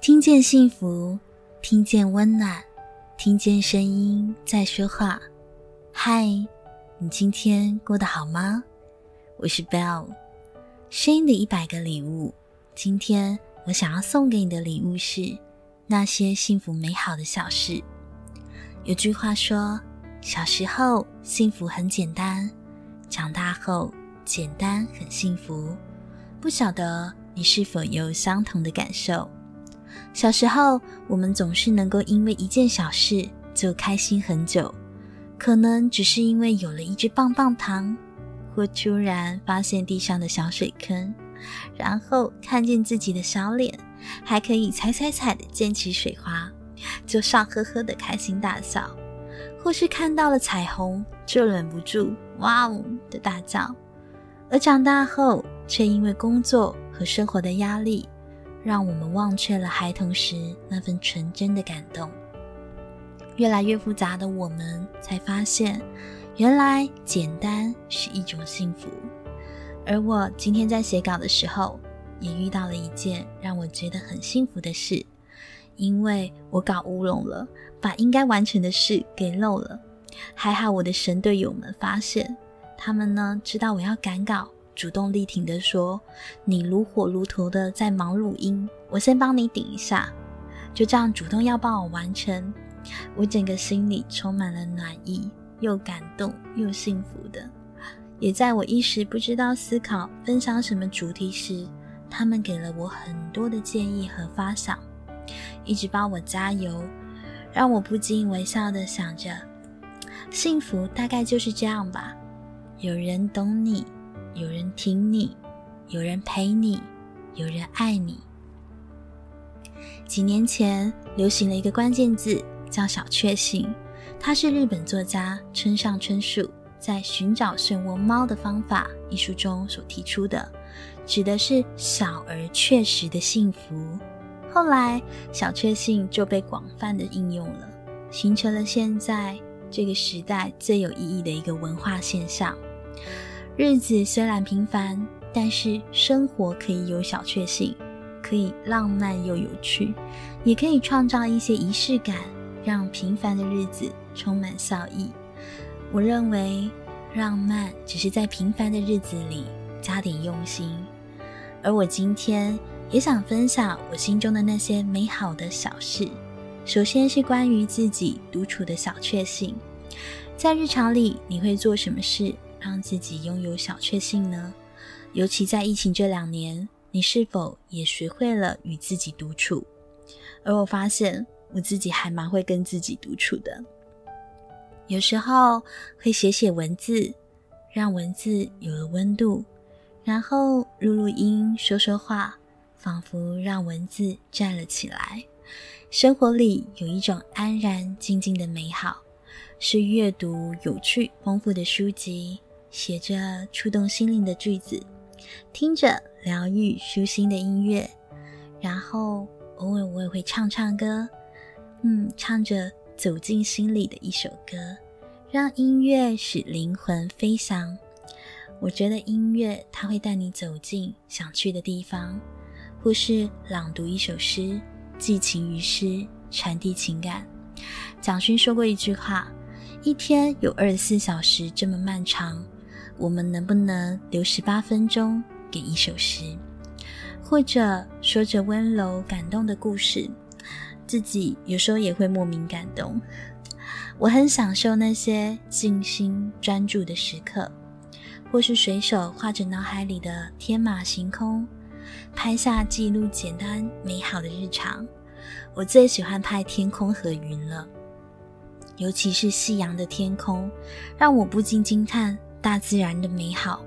听见幸福，听见温暖，听见声音在说话。嗨，你今天过得好吗？我是 Bell 声音的一百个礼物。今天我想要送给你的礼物是那些幸福美好的小事。有句话说，小时候幸福很简单，长大后简单很幸福。不晓得你是否有相同的感受？小时候，我们总是能够因为一件小事就开心很久，可能只是因为有了一支棒棒糖，或突然发现地上的小水坑，然后看见自己的小脸，还可以踩踩踩的溅起水花，就笑呵呵的开心大笑，或是看到了彩虹，就忍不住哇哦的大叫。而长大后，却因为工作和生活的压力，让我们忘却了孩童时那份纯真的感动。越来越复杂的我们，才发现，原来简单是一种幸福。而我今天在写稿的时候，也遇到了一件让我觉得很幸福的事，因为我搞乌龙了，把应该完成的事给漏了。还好我的神队友们发现，他们呢知道我要赶稿。主动力挺的说：“你如火如荼的在忙录音，我先帮你顶一下。”就这样主动要帮我完成，我整个心里充满了暖意，又感动又幸福的。也在我一时不知道思考分享什么主题时，他们给了我很多的建议和发想，一直帮我加油，让我不禁微笑的想着：幸福大概就是这样吧，有人懂你。有人挺你，有人陪你，有人爱你。几年前流行了一个关键字，叫“小确幸”，它是日本作家村上春树在《寻找漩涡猫的方法》一书中所提出的，指的是小而确实的幸福。后来，“小确幸”就被广泛的应用了，形成了现在这个时代最有意义的一个文化现象。日子虽然平凡，但是生活可以有小确幸，可以浪漫又有趣，也可以创造一些仪式感，让平凡的日子充满笑意。我认为，浪漫只是在平凡的日子里加点用心。而我今天也想分享我心中的那些美好的小事。首先是关于自己独处的小确幸，在日常里你会做什么事？让自己拥有小确幸呢？尤其在疫情这两年，你是否也学会了与自己独处？而我发现我自己还蛮会跟自己独处的。有时候会写写文字，让文字有了温度，然后录录音，说说话，仿佛让文字站了起来。生活里有一种安然静静的美好，是阅读有趣丰富的书籍。写着触动心灵的句子，听着疗愈舒心的音乐，然后偶尔我也会唱唱歌，嗯，唱着走进心里的一首歌，让音乐使灵魂飞翔。我觉得音乐它会带你走进想去的地方，或是朗读一首诗，寄情于诗，传递情感。蒋勋说过一句话：一天有二十四小时这么漫长。我们能不能留十八分钟给一首诗，或者说着温柔感动的故事？自己有时候也会莫名感动。我很享受那些静心专注的时刻，或是随手画着脑海里的天马行空，拍下记录简单美好的日常。我最喜欢拍天空和云了，尤其是夕阳的天空，让我不禁惊叹。大自然的美好，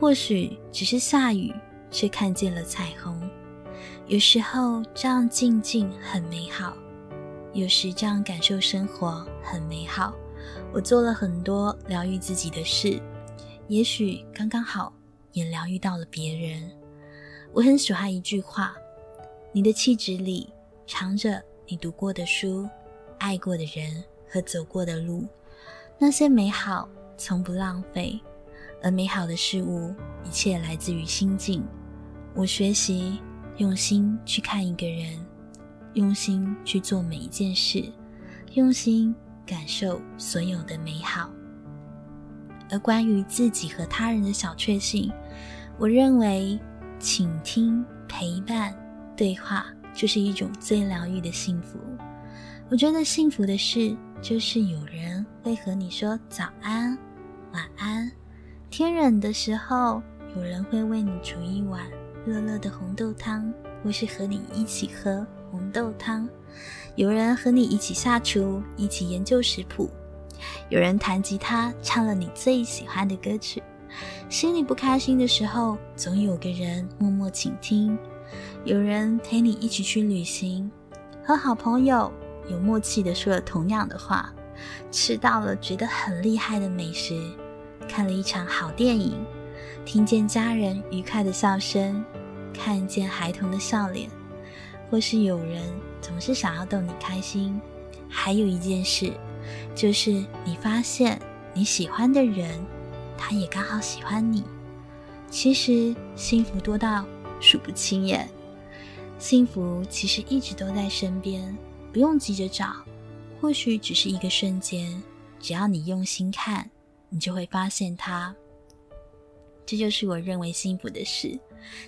或许只是下雨，却看见了彩虹。有时候这样静静很美好，有时这样感受生活很美好。我做了很多疗愈自己的事，也许刚刚好也疗愈到了别人。我很喜欢一句话：你的气质里藏着你读过的书、爱过的人和走过的路，那些美好。从不浪费，而美好的事物，一切来自于心境。我学习用心去看一个人，用心去做每一件事，用心感受所有的美好。而关于自己和他人的小确幸，我认为倾听、陪伴、对话就是一种最疗愈的幸福。我觉得幸福的事，就是有人会和你说早安、晚安。天冷的时候，有人会为你煮一碗热热的红豆汤，或是和你一起喝红豆汤。有人和你一起下厨，一起研究食谱。有人弹吉他，唱了你最喜欢的歌曲。心里不开心的时候，总有个人默默倾听。有人陪你一起去旅行，和好朋友有默契地说了同样的话，吃到了觉得很厉害的美食，看了一场好电影，听见家人愉快的笑声，看见孩童的笑脸，或是有人总是想要逗你开心。还有一件事，就是你发现你喜欢的人，他也刚好喜欢你。其实幸福多到数不清耶。幸福其实一直都在身边，不用急着找，或许只是一个瞬间，只要你用心看，你就会发现它。这就是我认为幸福的事。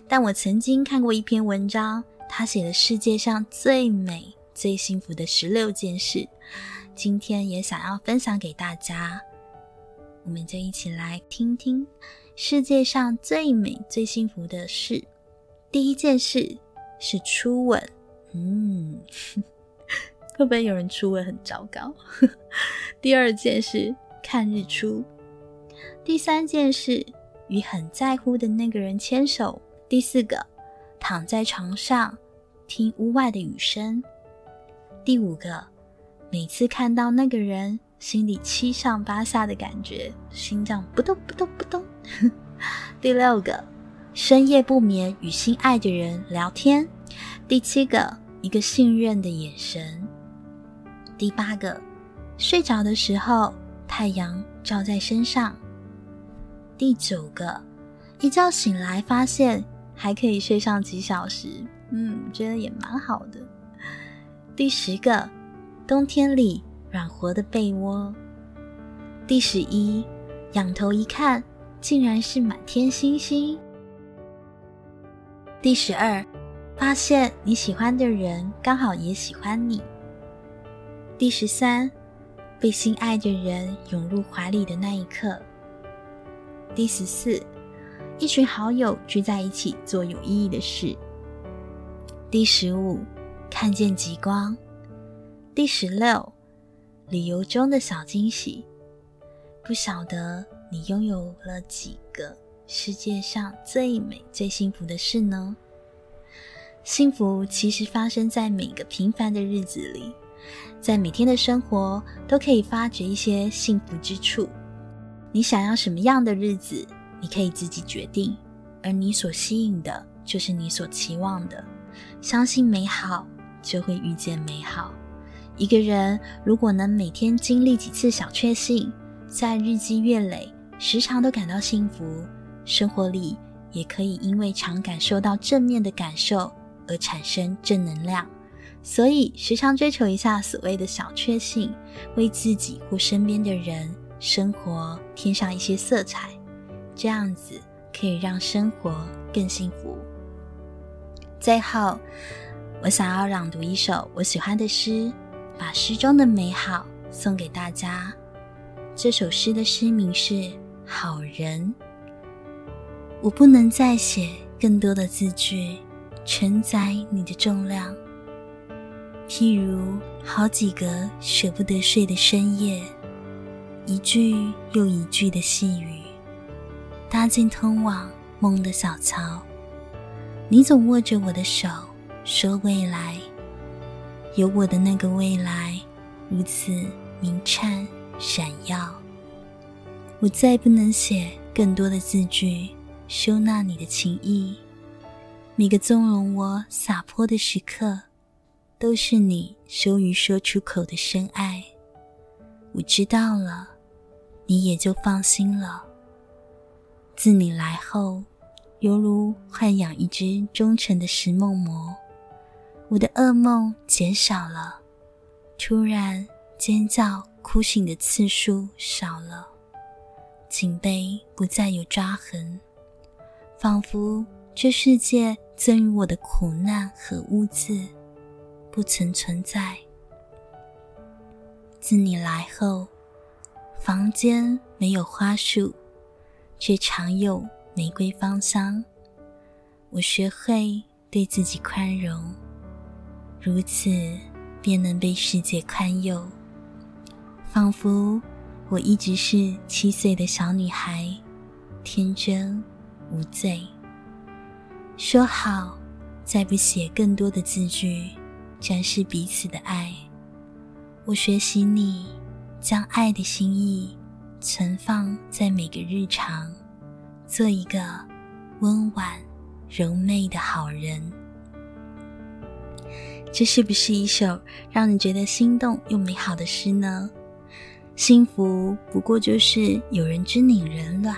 但我曾经看过一篇文章，他写了世界上最美、最幸福的十六件事，今天也想要分享给大家。我们就一起来听听世界上最美、最幸福的事。第一件事。是初吻，嗯，会不会有人初吻很糟糕？第二件事，看日出。第三件事，与很在乎的那个人牵手。第四个，躺在床上听屋外的雨声。第五个，每次看到那个人，心里七上八下的感觉，心脏扑通扑通扑通。第六个。深夜不眠，与心爱的人聊天。第七个，一个信任的眼神。第八个，睡着的时候，太阳照在身上。第九个，一觉醒来发现还可以睡上几小时，嗯，觉得也蛮好的。第十个，冬天里软和的被窝。第十一，仰头一看，竟然是满天星星。第十二，发现你喜欢的人刚好也喜欢你。第十三，被心爱的人涌入怀里的那一刻。第十四，一群好友聚在一起做有意义的事。第十五，看见极光。第十六，旅游中的小惊喜。不晓得你拥有了几个？世界上最美、最幸福的事呢？幸福其实发生在每个平凡的日子里，在每天的生活都可以发掘一些幸福之处。你想要什么样的日子，你可以自己决定，而你所吸引的，就是你所期望的。相信美好，就会遇见美好。一个人如果能每天经历几次小确幸，在日积月累，时常都感到幸福。生活里也可以因为常感受到正面的感受而产生正能量，所以时常追求一下所谓的小确幸，为自己或身边的人生活添上一些色彩，这样子可以让生活更幸福。最后，我想要朗读一首我喜欢的诗，把诗中的美好送给大家。这首诗的诗名是《好人》。我不能再写更多的字句，承载你的重量。譬如好几个舍不得睡的深夜，一句又一句的细语，搭进通往梦的小桥。你总握着我的手，说未来，有我的那个未来，如此明灿闪耀。我再不能写更多的字句。收纳你的情意，每个纵容我洒泼的时刻，都是你羞于说出口的深爱。我知道了，你也就放心了。自你来后，犹如豢养一只忠诚的食梦魔，我的噩梦减少了，突然尖叫、哭醒的次数少了，颈背不再有抓痕，仿佛这世界赠予我的苦难和污渍不曾存在。自你来后，房间没有花束，却常有玫瑰芳香。我学会对自己宽容，如此便能被世界宽宥。仿佛我一直是七岁的小女孩，天真无罪。说好再不写更多的字句，展示彼此的爱。我学习你，将爱的心意存放在每个日常，做一个温婉柔媚的好人。这是不是一首让你觉得心动又美好的诗呢？幸福不过就是有人知你冷暖，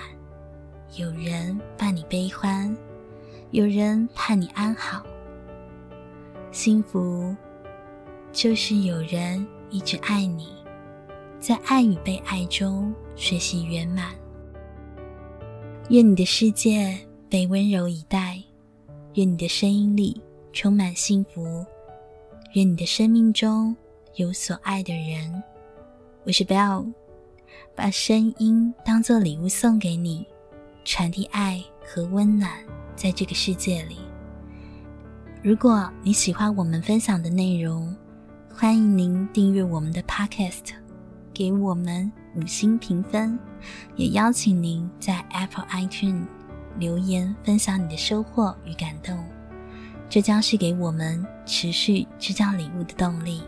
有人伴你悲欢，有人盼你安好。幸福就是有人。一直爱你，在爱与被爱中学习圆满。愿你的世界被温柔以待，愿你的声音里充满幸福，愿你的生命中有所爱的人。我是 Bell，把声音当做礼物送给你，传递爱和温暖在这个世界里。如果你喜欢我们分享的内容，欢迎您订阅我们的 Podcast，给我们五星评分，也邀请您在 Apple iTunes 留言分享你的收获与感动，这将是给我们持续制造礼物的动力。